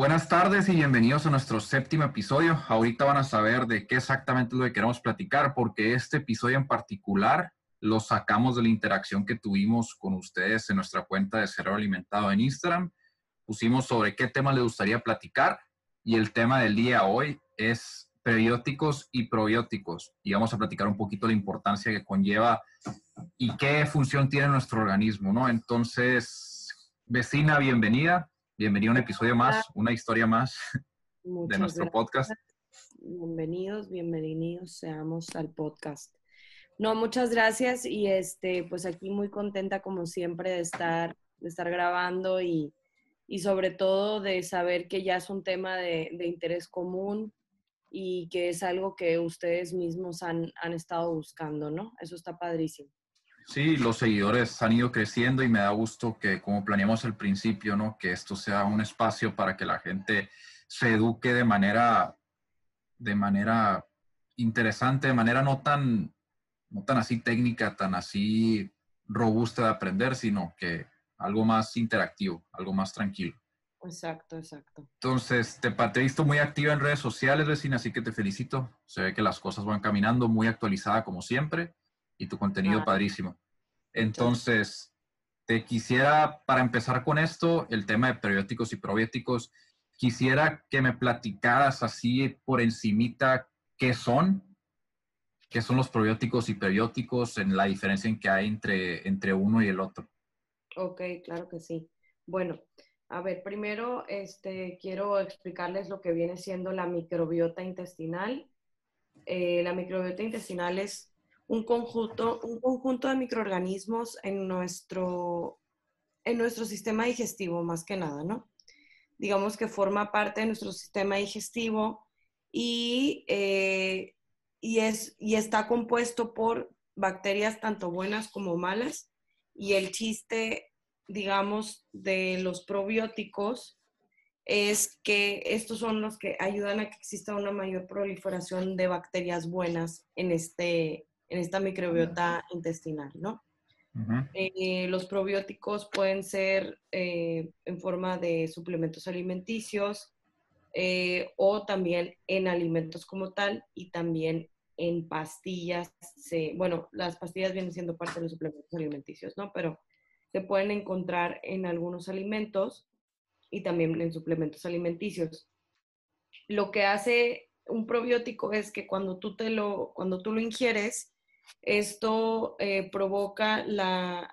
Buenas tardes y bienvenidos a nuestro séptimo episodio. Ahorita van a saber de qué exactamente lo que queremos platicar, porque este episodio en particular lo sacamos de la interacción que tuvimos con ustedes en nuestra cuenta de Cerebro Alimentado en Instagram. Pusimos sobre qué tema les gustaría platicar y el tema del día hoy es prebióticos y probióticos. Y vamos a platicar un poquito la importancia que conlleva y qué función tiene nuestro organismo, ¿no? Entonces, vecina, bienvenida. Bienvenido a un episodio más, una historia más de nuestro podcast. Bienvenidos, bienvenidos seamos al podcast. No, muchas gracias y este, pues aquí muy contenta como siempre de estar, de estar grabando y, y sobre todo de saber que ya es un tema de, de, interés común y que es algo que ustedes mismos han, han estado buscando, ¿no? Eso está padrísimo. Sí, los seguidores han ido creciendo y me da gusto que, como planeamos al principio, ¿no? Que esto sea un espacio para que la gente se eduque de manera, de manera interesante, de manera no tan, no tan así técnica, tan así robusta de aprender, sino que algo más interactivo, algo más tranquilo. Exacto, exacto. Entonces, te, te he visto muy activa en redes sociales, vecina, así que te felicito. Se ve que las cosas van caminando, muy actualizada como siempre y tu contenido padrísimo. Entonces, te quisiera, para empezar con esto, el tema de prebióticos y probióticos, quisiera que me platicaras así por encimita qué son, qué son los probióticos y prebióticos, en la diferencia en que hay entre, entre uno y el otro. Ok, claro que sí. Bueno, a ver, primero este, quiero explicarles lo que viene siendo la microbiota intestinal. Eh, la microbiota intestinal es un conjunto, un conjunto de microorganismos en nuestro, en nuestro sistema digestivo, más que nada, ¿no? Digamos que forma parte de nuestro sistema digestivo y, eh, y, es, y está compuesto por bacterias tanto buenas como malas. Y el chiste, digamos, de los probióticos es que estos son los que ayudan a que exista una mayor proliferación de bacterias buenas en este, en esta microbiota intestinal, ¿no? Eh, los probióticos pueden ser eh, en forma de suplementos alimenticios eh, o también en alimentos como tal y también en pastillas. bueno, las pastillas vienen siendo parte de los suplementos alimenticios, ¿no? Pero se pueden encontrar en algunos alimentos y también en suplementos alimenticios. Lo que hace un probiótico es que cuando tú, te lo, cuando tú lo ingieres, esto eh, provoca la,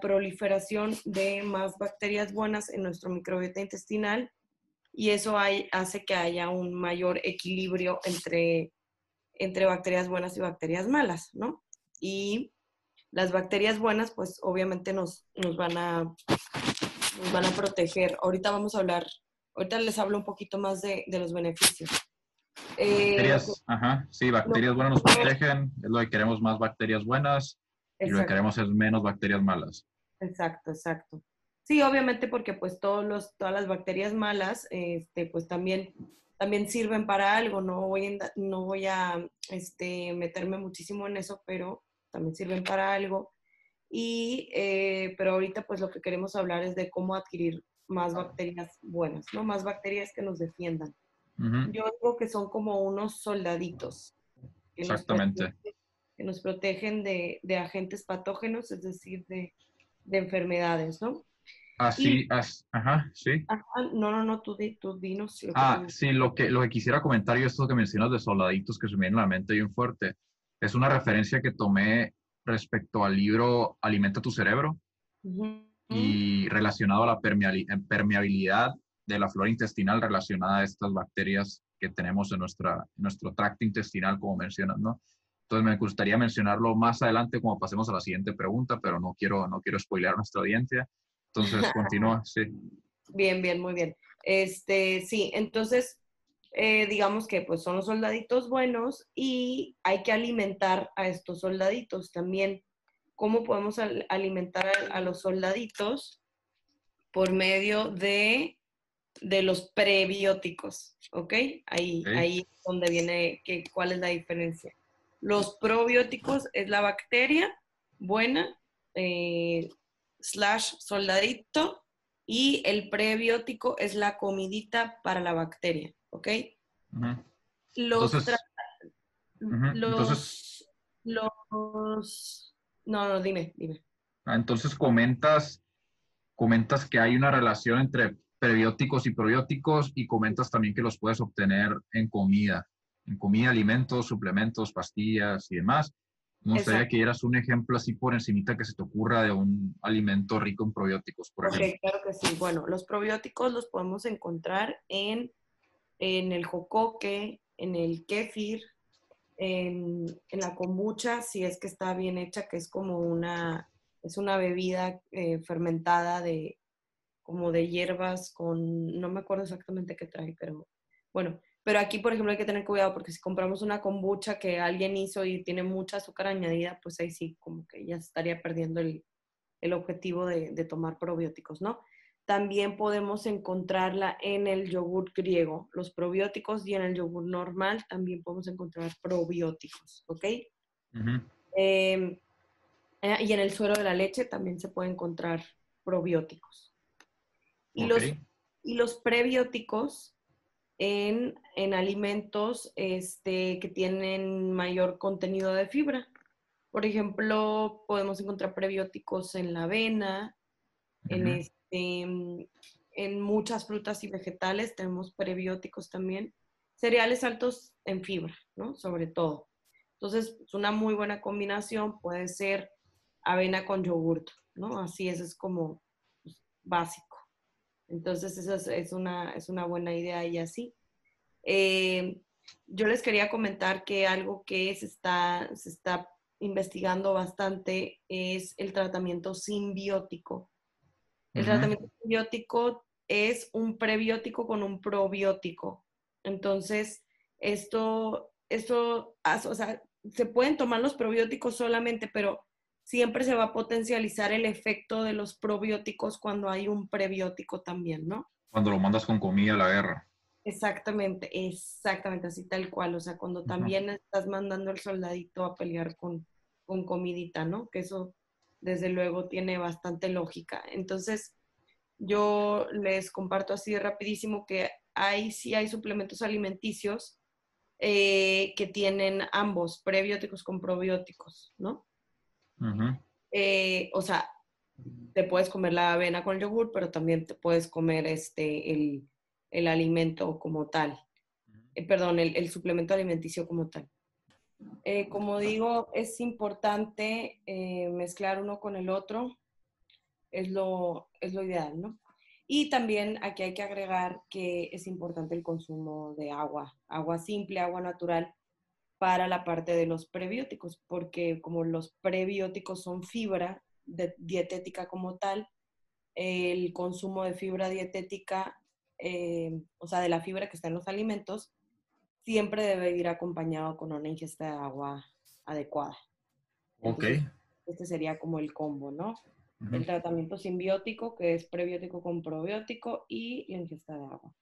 proliferación de más bacterias buenas en nuestro microbiota intestinal y eso hace que haya un mayor equilibrio entre, entre bacterias buenas y bacterias malas, ¿no? Y las bacterias buenas, pues obviamente nos, nos, van a, van a proteger. Ahorita vamos a hablar, ahorita les hablo un poquito más de, de los beneficios. Bacterias, ajá, sí, bacterias buenas nos protegen, es lo que queremos más bacterias buenas y lo que queremos es menos bacterias malas. Exacto, exacto. Sí, obviamente porque pues todos los, todas las bacterias malas, este, pues también, también sirven para algo, no voy, a, no voy a este, meterme muchísimo en eso, pero también sirven para algo. Y, eh, pero ahorita pues lo que queremos hablar es de cómo adquirir más bacterias buenas, ¿no? Más bacterias que nos defiendan. Yo digo que son como unos soldaditos. Que Exactamente. Nos que nos protegen de, de, agentes patógenos, es decir, de, de enfermedades, ¿no? Así, ajá, sí. Ajá, no, no, no, tú, tú dinos. ah, sí, lo que, lo que quisiera comentar yo, esto que mencionas de soldaditos que se me viene a la mente bien fuerte, es una referencia que tomé respecto al libro Alimenta tu cerebro y relacionado a la permeabilidad de la flora intestinal relacionada a estas bacterias que tenemos en, nuestra, nuestro tracto intestinal, como mencionas, ¿no? Entonces me gustaría mencionarlo más adelante como pasemos a la siguiente pregunta, pero no quiero, no quiero spoilear a nuestra audiencia. Entonces, continúa, sí. Bien, bien, muy bien. Este, sí, entonces, eh, digamos que pues son los soldaditos buenos y hay que alimentar a estos soldaditos también. ¿Cómo podemos alimentar a, los soldaditos? Por medio de de los prebióticos, ¿ok? Ahí, ahí es donde viene que, cuál es la diferencia. Los probióticos es la bacteria buena, eh, slash soldadito, Y el prebiótico es la comidita para la bacteria, ¿ok? Los, Entonces, los, los, no, no, dime, dime. Ah, entonces comentas, comentas que hay una relación entre prebióticos y probióticos y comentas también que los puedes obtener en comida, en comida, alimentos, suplementos, pastillas y demás. Me gustaría que dieras un ejemplo así por encimita que se te ocurra de un alimento rico en probióticos, por ejemplo. claro que sí. Bueno, los probióticos los podemos encontrar en, en el jocoque, en el kéfir, en, en, la kombucha, si es que está bien hecha, que es como una, es una bebida eh, fermentada de, como de hierbas con, no me acuerdo exactamente qué trae, pero bueno, pero aquí, por ejemplo, hay que tener cuidado porque si compramos una kombucha que alguien hizo y tiene mucha azúcar añadida, pues ahí sí, como que ya estaría perdiendo el, el objetivo de, de, tomar probióticos, ¿no? También podemos encontrarla en el yogur griego, los probióticos, y en el yogur normal también podemos encontrar probióticos, ¿ok? Em, eh, y en el suero de la leche también se puede encontrar probióticos. Y, los, y los prebióticos en, en alimentos este, que tienen mayor contenido de fibra. Por ejemplo, podemos encontrar prebióticos en la avena, en, este, en muchas frutas y vegetales tenemos prebióticos también. Cereales altos en fibra, ¿no? Sobre todo. Entonces, es una muy buena combinación. Puede ser avena con yogurt, ¿no? Así es, es como pues, básico. Entonces, eso es, una, es una buena idea y así. Eh, yo les quería comentar que algo que se está, se está investigando bastante es el tratamiento simbiótico. El tratamiento simbiótico es un prebiótico con un probiótico. Entonces, esto, esto, o sea, se pueden tomar los probióticos solamente, pero siempre se va a potencializar el efecto de los probióticos cuando hay un prebiótico también, ¿no? Cuando lo mandas con comida a la guerra. Exactamente, exactamente, así tal cual. O sea, cuando también estás mandando al soldadito a pelear con, con comidita, ¿no? Que eso, desde luego, tiene bastante lógica. Entonces, yo les comparto así rapidísimo que hay, sí hay suplementos alimenticios eh, que tienen ambos, prebióticos con probióticos, ¿no? Eh, o sea, te puedes comer la avena con el yogur, pero también te puedes comer este, el, el alimento como tal. Eh, perdón, el, el, suplemento alimenticio como tal. Eh, como digo, es importante mezclar uno con el otro. Es lo, es lo ideal, ¿no? Y también aquí hay que agregar que es importante el consumo de agua, agua simple, agua natural, para la parte de los prebióticos, porque como los prebióticos son fibra dietética como tal, el consumo de fibra dietética, eh, o sea, de la fibra que está en los alimentos, siempre debe ir acompañado con una ingesta de agua adecuada. Ok. este sería como el combo, ¿no? El tratamiento simbiótico, que es prebiótico con probiótico, y la ingesta de agua.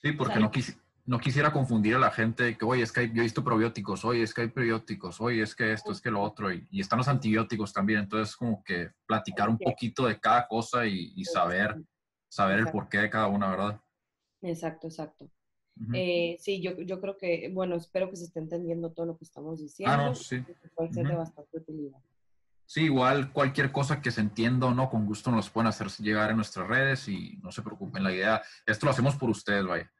Sí, porque no quise no quisiera confundir a la gente que, oye, es que yo he visto probióticos, oye, es que hay prebióticos, oye, es que esto, es que lo otro, y, están los antibióticos también. Entonces, como que platicar un poquito de cada cosa y, saber, saber el porqué de cada una, ¿verdad? Exacto, exacto. Eh, sí, yo, yo creo que, bueno, espero que se esté entendiendo todo lo que estamos diciendo. Ah, no, sí. Puede ser de bastante utilidad. Sí, igual cualquier cosa que se entienda o no, con gusto nos pueden hacer llegar en nuestras redes y no se preocupen, la idea, esto lo hacemos por ustedes, vaya.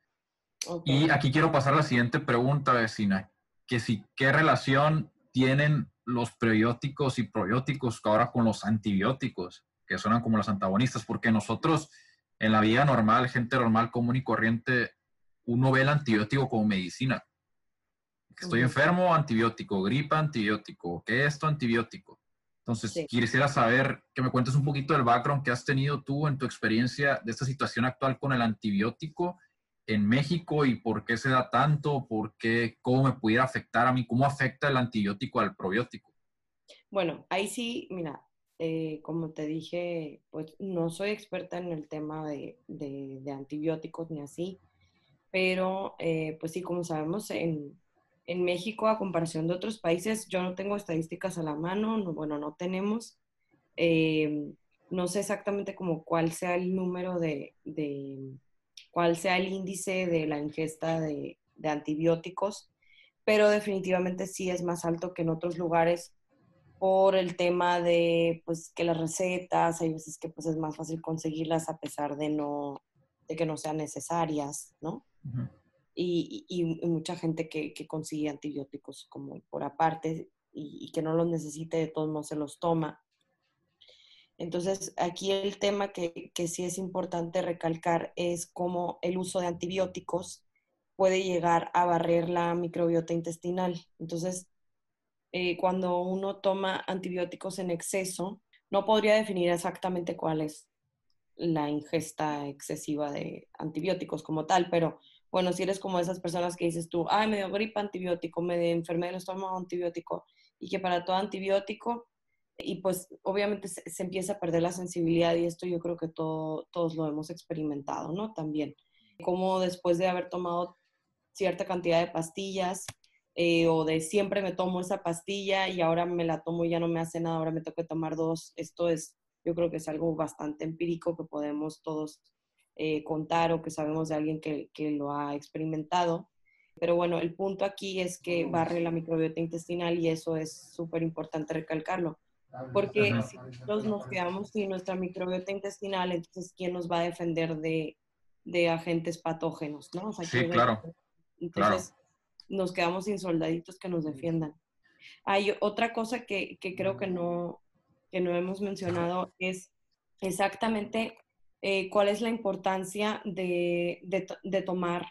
Y aquí quiero pasar a la siguiente pregunta, vecina, que si, ¿qué relación tienen los prebióticos y probióticos ahora con los antibióticos, que suenan como los antagonistas? Porque nosotros, en la vida normal, gente normal, común y corriente, uno ve el antibiótico como medicina. Estoy enfermo, antibiótico, gripa, antibiótico, ¿qué es esto? Antibiótico. Entonces, quisiera saber que me cuentes un poquito del background que has tenido tú en tu experiencia de esta situación actual con el antibiótico en México y por qué se da tanto, por qué, cómo me pudiera afectar a mí, cómo afecta el antibiótico al probiótico. Bueno, ahí sí, mira, eh, como te dije, pues no soy experta en el tema de, de, antibióticos ni así, pero eh, pues sí, como sabemos, en, en, México, a comparación de otros países, yo no tengo estadísticas a la mano, no, bueno, no tenemos. Eh, no sé exactamente como cuál sea el número de, cuál sea el índice de la ingesta de, antibióticos, pero definitivamente sí es más alto que en otros lugares por el tema de pues que las recetas, hay veces que pues es más fácil conseguirlas a pesar de no, de que no sean necesarias, ¿no? y, mucha gente que, consigue antibióticos como por aparte y, que no los necesite, de todos no se los toma. Entonces, aquí el tema que, que sí es importante recalcar es cómo el uso de antibióticos puede llegar a barrer la microbiota intestinal. Entonces, eh, cuando uno toma antibióticos en exceso, no podría definir exactamente cuál es la ingesta excesiva de antibióticos como tal, pero bueno, si eres como esas personas que dices tú, ay, me dio gripa antibiótico, me enfermé del estómago antibiótico, y que para todo antibiótico, y pues obviamente se, empieza a perder la sensibilidad y esto yo creo que todo, todos lo hemos experimentado, ¿no? También, como después de haber tomado cierta cantidad de pastillas eh, o de siempre me tomo esa pastilla y ahora me la tomo y ya no me hace nada, ahora me toca tomar dos, esto es, yo creo que es algo bastante empírico que podemos todos eh, contar o que sabemos de alguien que, que, lo ha experimentado. Pero bueno, el punto aquí es que barre la microbiota intestinal y eso es súper importante recalcarlo. Porque si nosotros nos quedamos sin nuestra microbiota intestinal, entonces ¿quién nos va a defender de, de agentes patógenos? ¿no? sí, claro. Entonces nos quedamos sin soldaditos que nos defiendan. Hay otra cosa que, que creo que no, que no hemos mencionado, es exactamente eh, cuál es la importancia de, de, tomar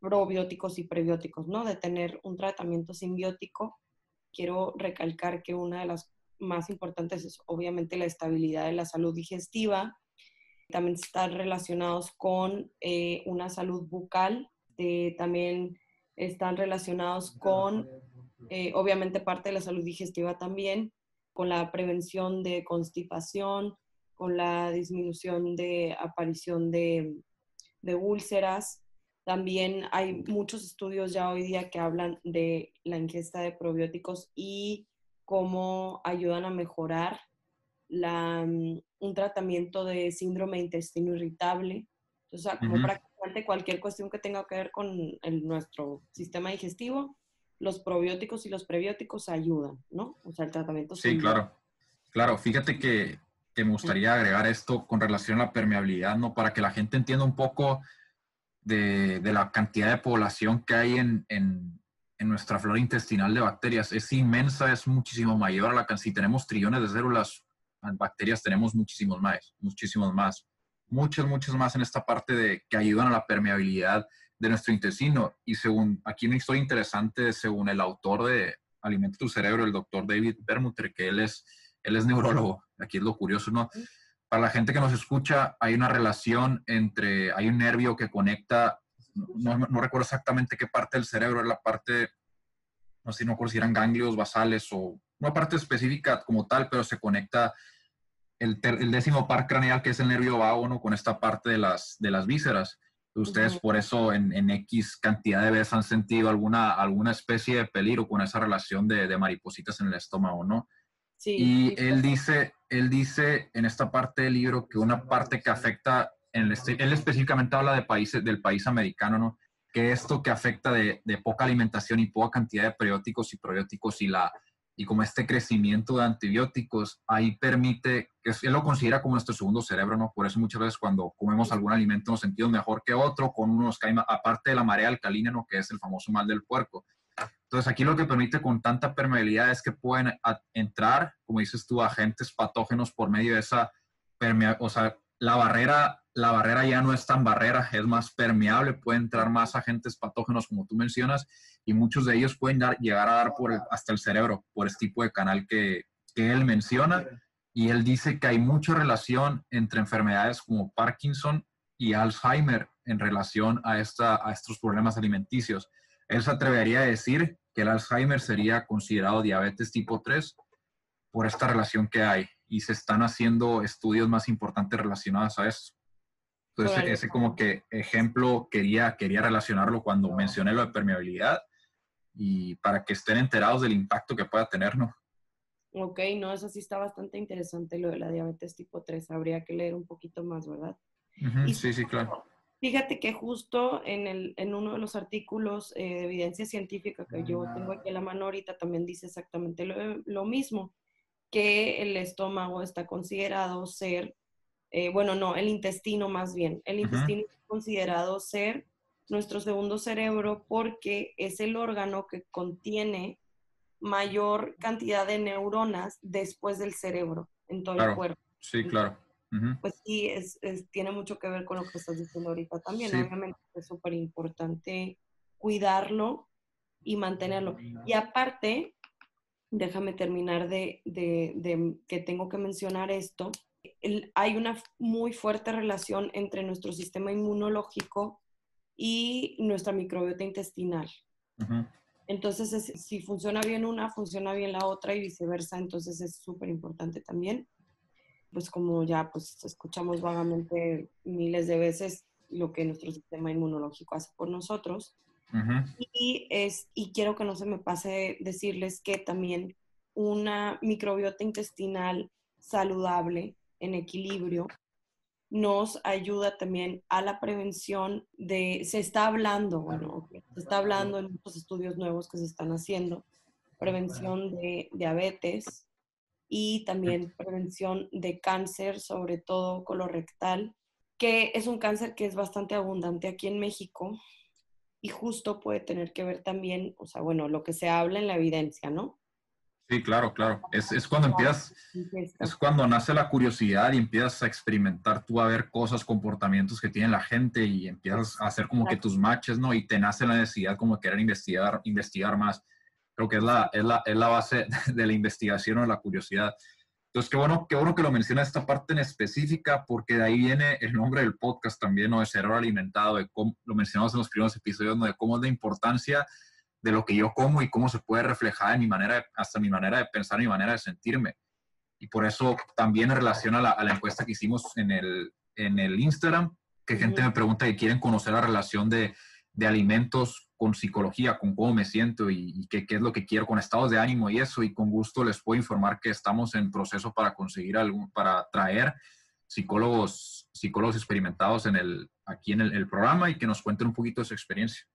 probióticos y prebióticos, ¿no? De tener un tratamiento simbiótico. Quiero recalcar que una de las más importantes es obviamente la estabilidad de la salud digestiva. También están relacionados con eh, una salud bucal. Eh, también están relacionados con, obviamente, parte de la salud digestiva también, con la prevención de constipación, con la disminución de aparición de, úlceras. También hay muchos estudios ya hoy día que hablan de la ingesta de probióticos y cómo ayudan a mejorar la, mm, un tratamiento de síndrome de intestino irritable. O sea, como prácticamente cualquier cuestión que tenga que ver con nuestro sistema digestivo, los probióticos y los prebióticos ayudan, ¿no? O sea, el tratamiento. Sí, claro. Claro, fíjate que que me gustaría agregar esto con relación a la permeabilidad, ¿no? Para que la gente entienda un poco de, de la cantidad de población que hay en, en, en, nuestra flora intestinal de bacterias. Es inmensa, es muchísimo mayor a la cantidad. Si tenemos trillones de células, bacterias tenemos muchísimos más, muchísimos más. Muchas, muchas más en esta parte de que ayudan a la permeabilidad de nuestro intestino. Y según, aquí una historia interesante, según el autor de Alimenta tu cerebro, el doctor David Permuter, que él es él es neurólogo, aquí es lo curioso, ¿no? Para la gente que nos escucha, hay una relación entre, hay un nervio que conecta, no, no recuerdo exactamente qué parte del cerebro, es la parte, no sé, no recuerdo si eran ganglios basales o una parte específica como tal, pero se conecta el, el décimo par craneal, que es el nervio vago, ¿no? Con esta parte de las, de las vísceras. Ustedes por eso en, en, X cantidad de veces han sentido alguna, alguna especie de peligro con esa relación de, de maripositas en el estómago, ¿no? y él dice, él dice en esta parte del libro que una parte que afecta, en este, él específicamente habla de países, del país americano, ¿no? Que esto que afecta de, poca alimentación y poca cantidad de periódicos y probióticos y la y como este crecimiento de antibióticos, ahí permite, él lo considera como nuestro segundo cerebro, ¿no? Por eso muchas veces cuando comemos algún alimento nos sentimos mejor que otro, con unos cae, aparte de la marea alcalina, ¿no? Que es el famoso mal del puerco. Entonces, aquí lo que permite con tanta permeabilidad es que pueden entrar, como dices tú, agentes patógenos por medio de esa. O sea, la barrera, la barrera ya no es tan barrera, es más permeable, puede entrar más agentes patógenos, como tú mencionas, y muchos de ellos pueden llegar a dar hasta el cerebro, por este tipo de canal que, él menciona. Y él dice que hay mucha relación entre enfermedades como Parkinson y Alzheimer en relación a, a estos problemas alimenticios. Él se atrevería a decir que el Alzheimer sería considerado diabetes tipo 3 por esta relación que hay y se están haciendo estudios más importantes relacionados a eso. Entonces, ese como que ejemplo quería, quería relacionarlo cuando mencioné lo de permeabilidad y para que estén enterados del impacto que pueda tener, ¿no? Ok, no, eso sí está bastante interesante lo de la diabetes tipo 3. Habría que leer un poquito más, ¿verdad? sí, sí, claro. Fíjate que justo en, el, en uno de los artículos eh, de evidencia científica que yo tengo aquí en la mano ahorita también dice exactamente lo, mismo, que el estómago está considerado ser, eh, bueno, no, el intestino más bien, el intestino está considerado ser nuestro segundo cerebro porque es el órgano que contiene mayor cantidad de neuronas después del cerebro en todo el cuerpo. Sí, claro pues sí, es, tiene mucho que ver con lo que estás diciendo ahorita también. Obviamente es súper importante cuidarlo y mantenerlo. Y aparte, déjame terminar de, que tengo que mencionar esto. Hay una muy fuerte relación entre nuestro sistema inmunológico y nuestra microbiota intestinal. Entonces, si funciona bien una, funciona bien la otra y viceversa. Entonces, es súper importante también pues como ya pues escuchamos vagamente miles de veces lo que nuestro sistema inmunológico hace por nosotros. y, es, y quiero que no se me pase decirles que también una microbiota intestinal saludable, en equilibrio, nos ayuda también a la prevención de, se está hablando, bueno, se está hablando en muchos estudios nuevos que se están haciendo, prevención de diabetes, y también prevención de cáncer, sobre todo colorectal, que es un cáncer que es bastante abundante aquí en México y justo puede tener que ver también, o sea, bueno, lo que se habla en la evidencia, ¿no? Sí, claro, claro. Es, es cuando empiezas, es cuando nace la curiosidad y empiezas a experimentar tú a ver cosas, comportamientos que tiene la gente y empiezas a hacer como que tus matches, ¿no? Y te nace la necesidad como de querer investigar, investigar más. Creo que es la, es la, es la base de la investigación o la curiosidad. Entonces, qué bueno, qué bueno que lo menciona esta parte en específica, porque de ahí viene el nombre del podcast también, ¿no? De cerebro alimentado, de cómo, lo mencionamos en los primeros episodios, ¿no? De cómo es la importancia de lo que yo como y cómo se puede reflejar en mi manera, hasta mi manera de pensar, mi manera de sentirme. Y por eso también en relación a la, a la encuesta que hicimos en el, en el Instagram, que gente me pregunta que quieren conocer la relación de, de alimentos con psicología, con cómo me siento y, qué, es lo que quiero, con estados de ánimo y eso. Y con gusto les puedo informar que estamos en proceso para conseguir algún, para traer psicólogos, psicólogos experimentados en el, aquí en el, programa y que nos cuenten un poquito de su experiencia.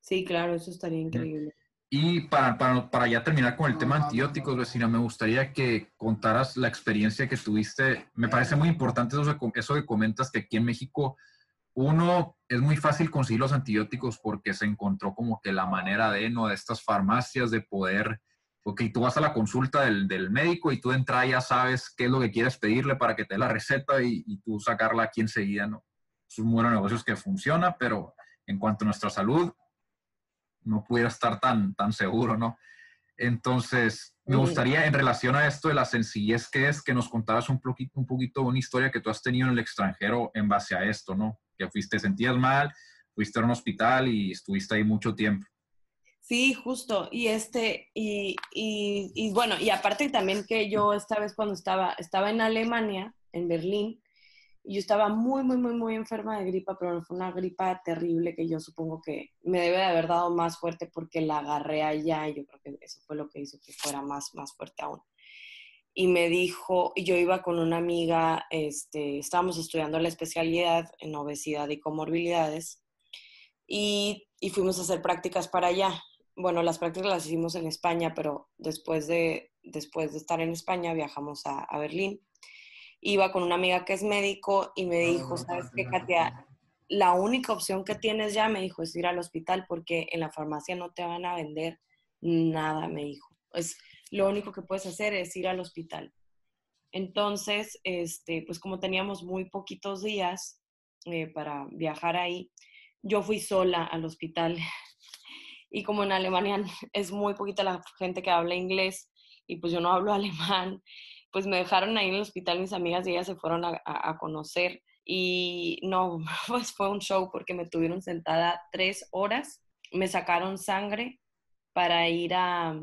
Sí, claro, eso estaría increíble. Y para, para, para, ya terminar con el tema antibióticos, vecina, me gustaría que contaras la experiencia que tuviste. Me parece muy importante eso, eso que comentas que aquí en México uno, es muy fácil conseguir los antibióticos porque se encontró como que la manera de, ¿no? De estas farmacias de poder, porque tú vas a la consulta del, médico y tú de entrada ya sabes qué es lo que quieres pedirle para que te dé la receta y, tú sacarla aquí enseguida, ¿no? Es un buen negocio que funciona, pero en cuanto a nuestra salud, no pudiera estar tan, tan seguro, ¿no? Entonces, me gustaría en relación a esto de la sencillez que es, que nos contaras un poquito, un poquito una historia que tú has tenido en el extranjero en base a esto, ¿no? que fuiste, sentías mal, fuiste a un hospital y estuviste ahí mucho tiempo. Sí, justo. Y este, y, y, bueno, y aparte también que yo esta vez cuando estaba, estaba en Alemania, en Berlín, y yo estaba muy, muy, muy, muy enferma de gripa, pero fue una gripa terrible que yo supongo que me debe de haber dado más fuerte porque la agarré allá y yo creo que eso fue lo que hizo que fuera más, más fuerte aún y me dijo, yo iba con una amiga, este, estábamos estudiando la especialidad en obesidad y comorbilidades y, y, fuimos a hacer prácticas para allá. Bueno, las prácticas las hicimos en España, pero después de, después de estar en España viajamos a, a Berlín. Iba con una amiga que es médico y me dijo, ¿sabes qué, Katia? La única opción que tienes ya, me dijo, es ir al hospital porque en la farmacia no te van a vender nada, me dijo. Es, lo único que puedes hacer es ir al hospital. Entonces, este, pues como teníamos muy poquitos días eh, para viajar ahí, yo fui sola al hospital. Y como en Alemania es muy poquita la gente que habla inglés y pues yo no hablo alemán, pues me dejaron ahí en el hospital mis amigas y ellas se fueron a, a conocer. Y no, pues fue un show porque me tuvieron sentada tres horas, me sacaron sangre para ir a,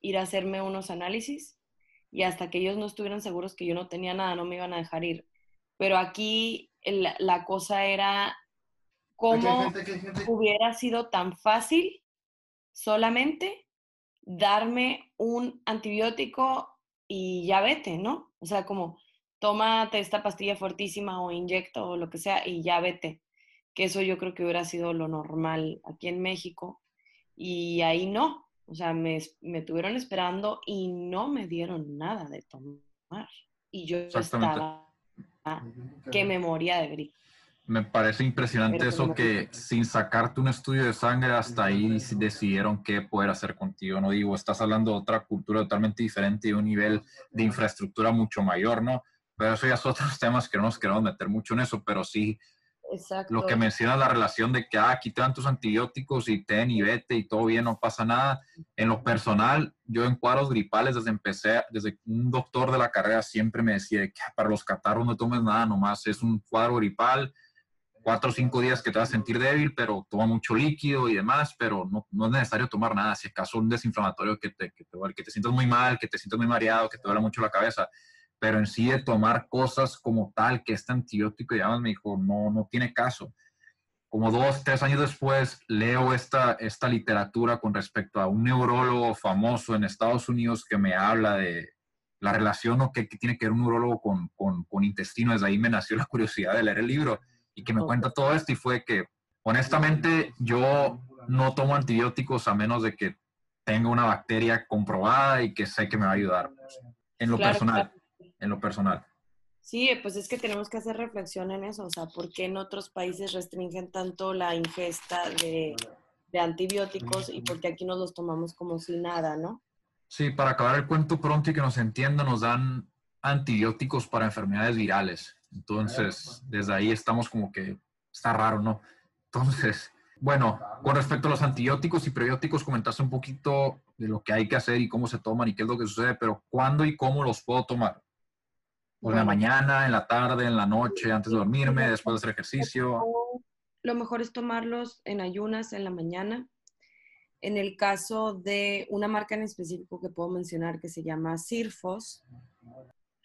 ir a hacerme unos análisis y hasta que ellos no estuvieran seguros que yo no tenía nada, no me iban a dejar ir. Pero aquí la cosa era cómo hubiera sido tan fácil solamente darme un antibiótico y ya vete, ¿no? O sea, como tómate esta pastilla fuertísima o inyecto o lo que sea y ya vete. Que eso yo creo que hubiera sido lo normal aquí en México. Y ahí no. O sea, me, me tuvieron esperando y no me dieron nada de tomar. Y yo estaba que me moría de gripe. Me parece impresionante eso que sin sacarte un estudio de sangre hasta ahí decidieron qué poder hacer contigo. No digo, estás hablando de otra cultura totalmente diferente y un nivel de infraestructura mucho mayor, ¿no? Pero eso ya son otros temas que no nos queremos meter mucho en eso, pero sí Exacto. lo que menciona la relación de que ah, aquí te dan tus antibióticos y ten y vete y todo bien, no pasa nada. En lo personal, yo en cuadros gripales desde empecé, desde un doctor de la carrera siempre me decía que para los catarros no tomes nada, nomás es un cuadro gripal cuatro o cinco días que te vas a sentir débil, pero toma mucho líquido y demás, pero no, no es necesario tomar nada. Si acaso un desinflamatorio que te, que te, que te sientas muy mal, que te sientas muy mareado, que te duele mucho la cabeza, pero en sí de tomar cosas como tal, que este antibiótico, y me dijo, no, no tiene caso. Como dos, tres años después, leo esta, esta literatura con respecto a un neurólogo famoso en Estados Unidos que me habla de la relación o que tiene que ver un neurólogo con, con, con intestino. Desde ahí me nació la curiosidad de leer el libro y que me cuenta todo esto y fue que honestamente yo no tomo antibióticos a menos de que tenga una bacteria comprobada y que sé que me va a ayudar en lo personal, en lo personal. Sí, pues es que tenemos que hacer reflexión en eso, o sea, ¿por qué en otros países restringen tanto la ingesta de, de antibióticos y por qué aquí nos los tomamos como si nada, ¿no? Sí, para acabar el cuento pronto y que nos entiendan, nos dan antibióticos para enfermedades virales. Entonces, desde ahí estamos como que está raro, ¿no? Entonces, bueno, con respecto a los antibióticos y prebióticos, comentaste un poquito de lo que hay que hacer y cómo se toman y qué es lo que sucede, pero ¿cuándo y cómo los puedo tomar? ¿O en la mañana, en la tarde, en la noche, antes de dormirme, después de hacer ejercicio? Lo mejor es tomarlos en ayunas en la mañana. En el caso de una marca en específico que puedo mencionar que se llama Sirfos,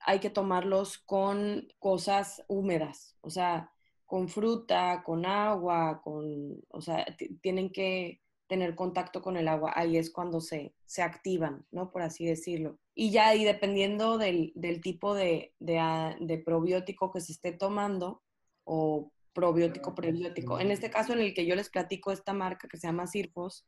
hay que tomarlos con cosas húmedas, o sea, con fruta, con agua, con, o sea, tienen que tener contacto con el agua, ahí es cuando se, se activan, ¿no? Por así decirlo. Y ya ahí dependiendo del, del tipo de, de, ah, de, probiótico que se esté tomando o probiótico, prebiótico. En este caso en el que yo les platico esta marca que se llama Cirfos,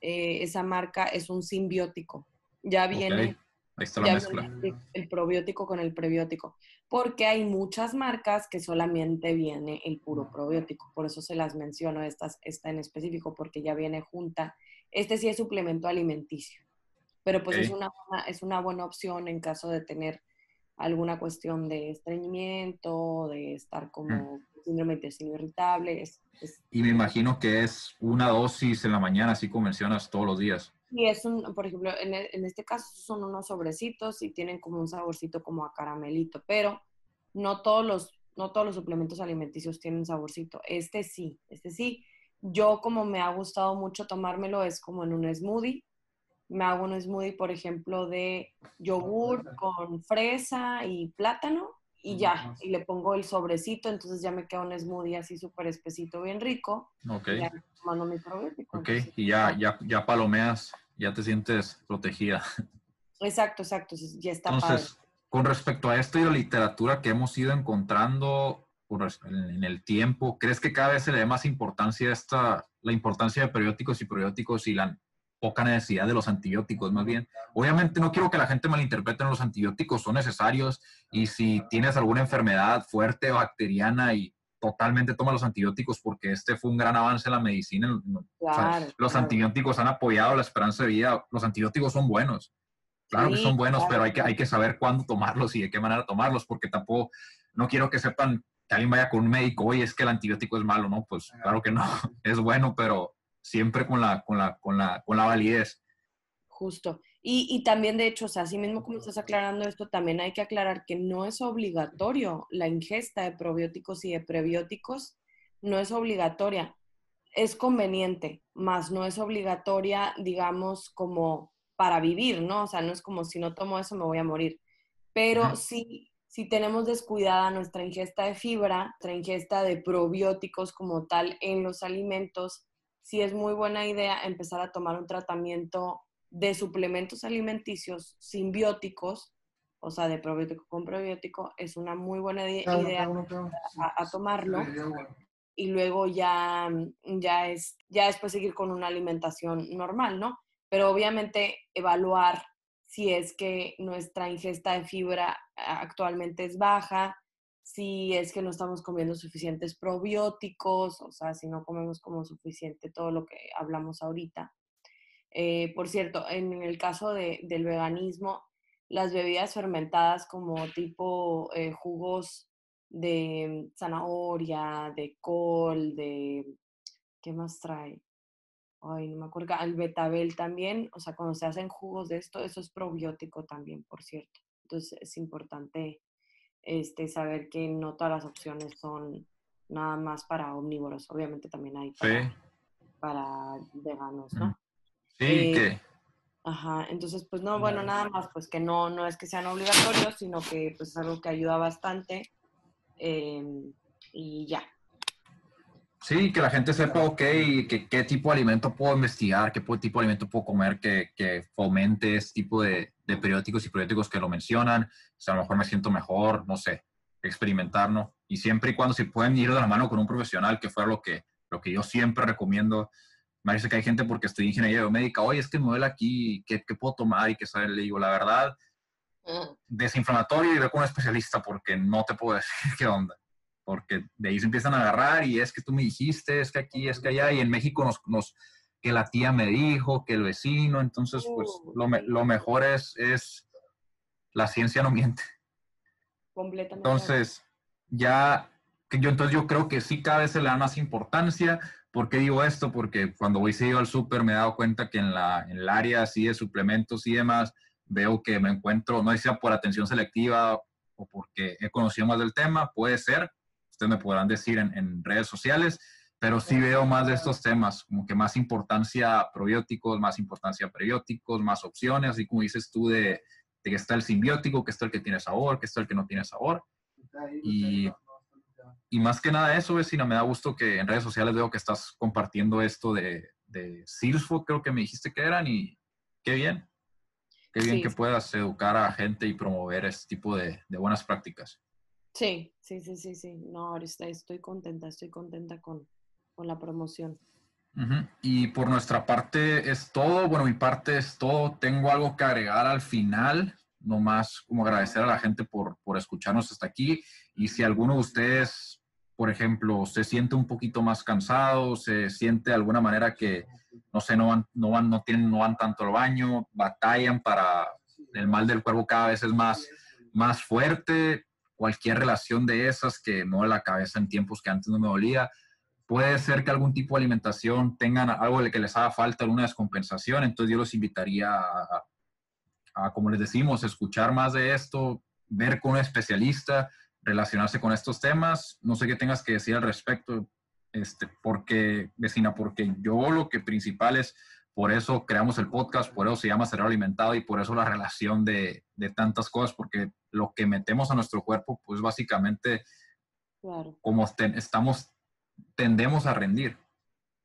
eh, esa marca es un simbiótico. Ya viene Ahí está la mezcla. El probiótico con el prebiótico. Porque hay muchas marcas que solamente viene el puro probiótico. Por eso se las menciono, estas, esta en específico, porque ya viene junta. Este sí es suplemento alimenticio. Pero pues es, una, es una buena opción en caso de tener alguna cuestión de estreñimiento, de estar como síndrome de intestino irritable. Y me imagino que es una dosis en la mañana, así como mencionas, todos los días. Y es un, por ejemplo, en, e, en, este caso son unos sobrecitos y tienen como un saborcito como a caramelito, pero no todos los, no todos los suplementos alimenticios tienen saborcito. Este sí, este sí. Yo como me ha gustado mucho tomármelo es como en un smoothie. Me hago un smoothie, por ejemplo, de yogur con fresa y plátano y ya, y le pongo el sobrecito, entonces ya me queda un smoothie así súper espesito, bien rico. Ok. Y ya tomando mi probiótico. Ok, y ya, ya, ya palomeas, ya te sientes protegida. Exacto, exacto, ya está Entonces, con respecto a esto y la literatura que hemos ido encontrando en el tiempo, ¿crees que cada vez se le dé más importancia a esta, la importancia de periódicos y probióticos y la poca necesidad de los antibióticos, más bien. Obviamente no quiero que la gente malinterprete los antibióticos, son necesarios y si tienes alguna enfermedad fuerte bacteriana y totalmente toma los antibióticos porque este fue un gran avance en la medicina. los antibióticos han apoyado la esperanza de vida, los antibióticos son buenos. Claro que son buenos, pero hay que, hay que saber cuándo tomarlos y de qué manera tomarlos, porque tampoco, no quiero que sepan que alguien vaya con un médico, oye, es que el antibiótico es malo, ¿no? Pues claro que no, es bueno, pero siempre con la, con la, con la, con la validez. Justo. Y, y, también, de hecho, o sea, así mismo como estás aclarando esto, también hay que aclarar que no es obligatorio la ingesta de probióticos y de prebióticos, no es obligatoria. Es conveniente, más no es obligatoria, digamos, como para vivir, ¿no? O sea, no es como si no tomo eso me voy a morir. Pero sí, si tenemos descuidada nuestra ingesta de fibra, nuestra ingesta de probióticos como tal en los alimentos, sí es muy buena idea empezar a tomar un tratamiento de suplementos alimenticios simbióticos, o sea, de probiótico con probiótico, es una muy buena idea a, tomarlo. Y luego ya, ya, es, ya después seguir con una alimentación normal, ¿no? Pero obviamente evaluar si es que nuestra ingesta de fibra actualmente es baja, si es que no estamos comiendo suficientes probióticos, o sea, si no comemos como suficiente todo lo que hablamos ahorita. Eh, por cierto, en el caso del veganismo, las bebidas fermentadas como tipo eh, jugos de zanahoria, de col, de... ¿Qué más trae? Ay, no me acuerdo. El betabel también, o sea, cuando se hacen jugos de esto, eso es probiótico también, por cierto. Entonces es importante este, saber que no todas las opciones son nada más para omnívoros. Obviamente también hay para veganos, ¿no? Sí, eh, que... Ajá, entonces pues no, bueno, nada más, pues que no, no es que sean obligatorios, sino que pues es algo que ayuda bastante em, y ya. Sí, que la gente sepa, ok, que, qué tipo de alimento puedo investigar, qué tipo de alimento puedo comer que, que fomente este tipo de, de, periódicos y probióticos que lo mencionan. O sea, a lo mejor me siento mejor, no sé, experimentar, ¿no? Y siempre y cuando se pueden ir de la mano con un profesional, que fue lo que, lo que yo siempre recomiendo me parece que hay gente porque estoy ingeniería biomédica, oye, es que me duele aquí, ¿qué, ¿qué, puedo tomar? Y que saber, le digo, la verdad, mm. desinflamatorio y ve con un especialista porque no te puedo decir qué onda. Porque de ahí se empiezan a agarrar y es que tú me dijiste, es que aquí, es que allá, y en México nos, nos que la tía me dijo, que el vecino, entonces pues lo, lo mejor es, es, la ciencia no miente. Completamente. Entonces, ya, yo, entonces yo creo que sí cada vez se le da más importancia, ¿Por qué digo esto? Porque cuando voy seguido al súper me he dado cuenta que en, la, en el área así de suplementos y demás, veo que me encuentro, no sea por atención selectiva o porque he conocido más del tema, puede ser, ustedes me podrán decir en, en redes sociales, pero sí veo más de estos temas, como que más importancia probióticos, más importancia prebióticos, más opciones, así como dices tú de, de que está el simbiótico, que está el que tiene sabor, que está el que no tiene sabor. Y y más que nada eso, vecina, me da gusto que en redes sociales veo que estás compartiendo esto de, de creo que me dijiste que eran, y qué bien. Qué bien que puedas educar a gente y promover este tipo de, de, buenas prácticas. Sí, sí, sí, sí, sí. No, ahorita estoy contenta, estoy contenta con, con la promoción. Y por nuestra parte es todo. Bueno, mi parte es todo. Tengo algo que agregar al final más como agradecer a la gente por, por escucharnos hasta aquí. Y si alguno de ustedes, por ejemplo, se siente un poquito más cansado, se siente de alguna manera que, no sé, no van, no van, no tienen, no van tanto al baño, batallan para el mal del cuerpo cada vez es más, más fuerte, cualquier relación de esas que no la cabeza en tiempos que antes no me dolía, puede ser que algún tipo de alimentación tengan algo que les haga falta, alguna descompensación, entonces yo los invitaría a, como les decimos, escuchar más de esto, ver con un especialista, relacionarse con estos temas. No sé qué tengas que decir al respecto, este, porque, vecina, porque yo lo que principal es, por eso creamos el podcast, por eso se llama Cerebro Alimentado y por eso la relación de, de tantas cosas, porque lo que metemos a nuestro cuerpo, pues básicamente, como estamos, tendemos a rendir.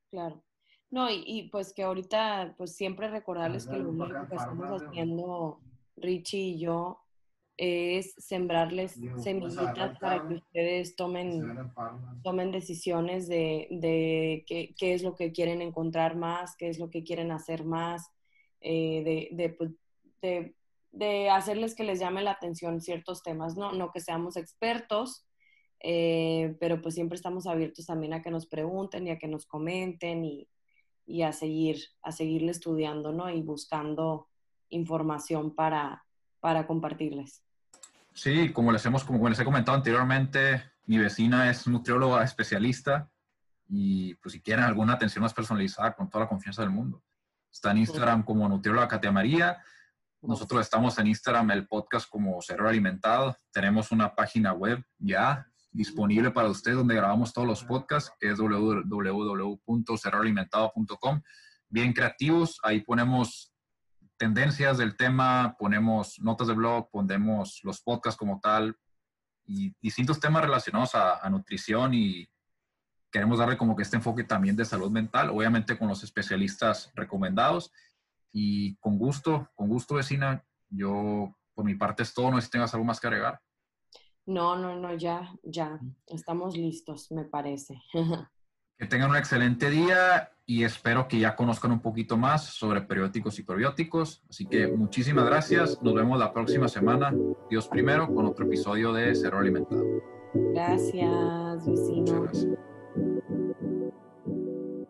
Claro. No, y, pues que ahorita, pues siempre recordarles que lo único que estamos haciendo, Richie y yo, es sembrarles semillitas para que ustedes tomen, tomen decisiones de, de qué, qué, es lo que quieren encontrar más, qué es lo que quieren hacer más, eh, de, de, pues, de, de, hacerles que les llame la atención ciertos temas, no, no que seamos expertos, eh, pero pues siempre estamos abiertos también a que nos pregunten y a que nos comenten y, y a seguir, a seguirle estudiando, ¿no? Y buscando información para, para compartirles. Sí, como les hemos, como les he comentado anteriormente, mi vecina es nutrióloga especialista y pues si quieren alguna atención más personalizada, con toda la confianza del mundo. Está en Instagram como nutrióloga Katia María. Nosotros estamos en Instagram, el podcast como Cerebro Alimentado. Tenemos una página web ya disponible para usted donde grabamos todos los podcasts, que es www.cerraralimentado.com. Bien creativos, ahí ponemos tendencias del tema, ponemos notas de blog, ponemos los podcasts como tal y distintos temas relacionados a, nutrición y queremos darle como que este enfoque también de salud mental, obviamente con los especialistas recomendados. Y con gusto, con gusto, vecina, yo por mi parte es todo, no sé si tengas algo más que agregar. No, no, no, ya, ya, estamos listos, me parece. Que tengan un excelente día y espero que ya conozcan un poquito más sobre periódicos y probióticos. Así que muchísimas gracias. Nos vemos la próxima semana, Dios primero, con otro episodio de Cero Alimentado. Gracias, vecino.